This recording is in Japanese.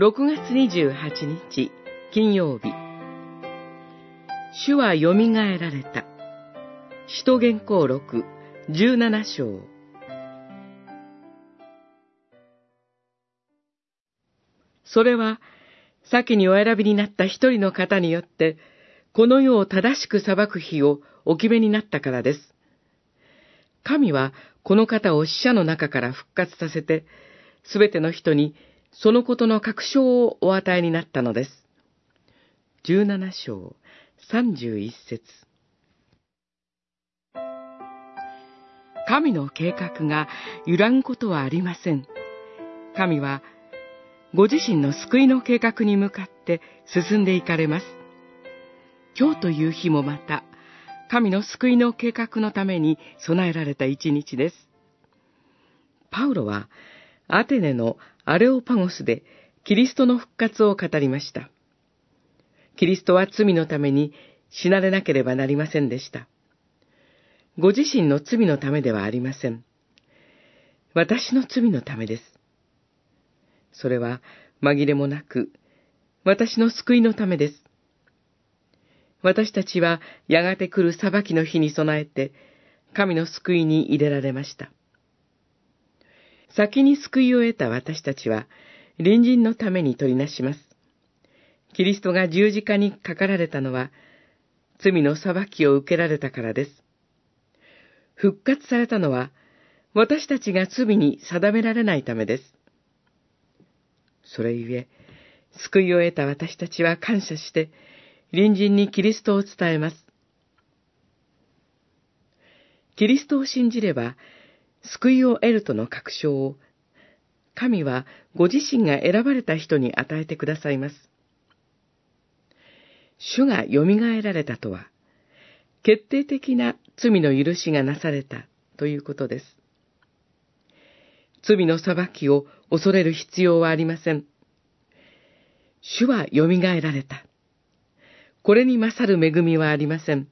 6月28日金曜日。主は蘇られた。使徒言行録17章。それは先にお選びになった一人の方によってこの世を正しく裁く日をお決めになったからです。神はこの方を死者の中から復活させて、すべての人にそのことの確証をお与えになったのです。十七章三十一節神の計画が揺らぐことはありません。神は、ご自身の救いの計画に向かって進んでいかれます。今日という日もまた、神の救いの計画のために備えられた一日です。パウロは、アテネのアレオパゴスでキリストの復活を語りました。キリストは罪のために死なれなければなりませんでした。ご自身の罪のためではありません。私の罪のためです。それは紛れもなく、私の救いのためです。私たちはやがて来る裁きの日に備えて、神の救いに入れられました。先に救いを得た私たちは、隣人のために取りなします。キリストが十字架にかかられたのは、罪の裁きを受けられたからです。復活されたのは、私たちが罪に定められないためです。それゆえ、救いを得た私たちは感謝して、隣人にキリストを伝えます。キリストを信じれば、救いを得るとの確証を、神はご自身が選ばれた人に与えてくださいます。主が蘇られたとは、決定的な罪の許しがなされたということです。罪の裁きを恐れる必要はありません。主は蘇られた。これに勝る恵みはありません。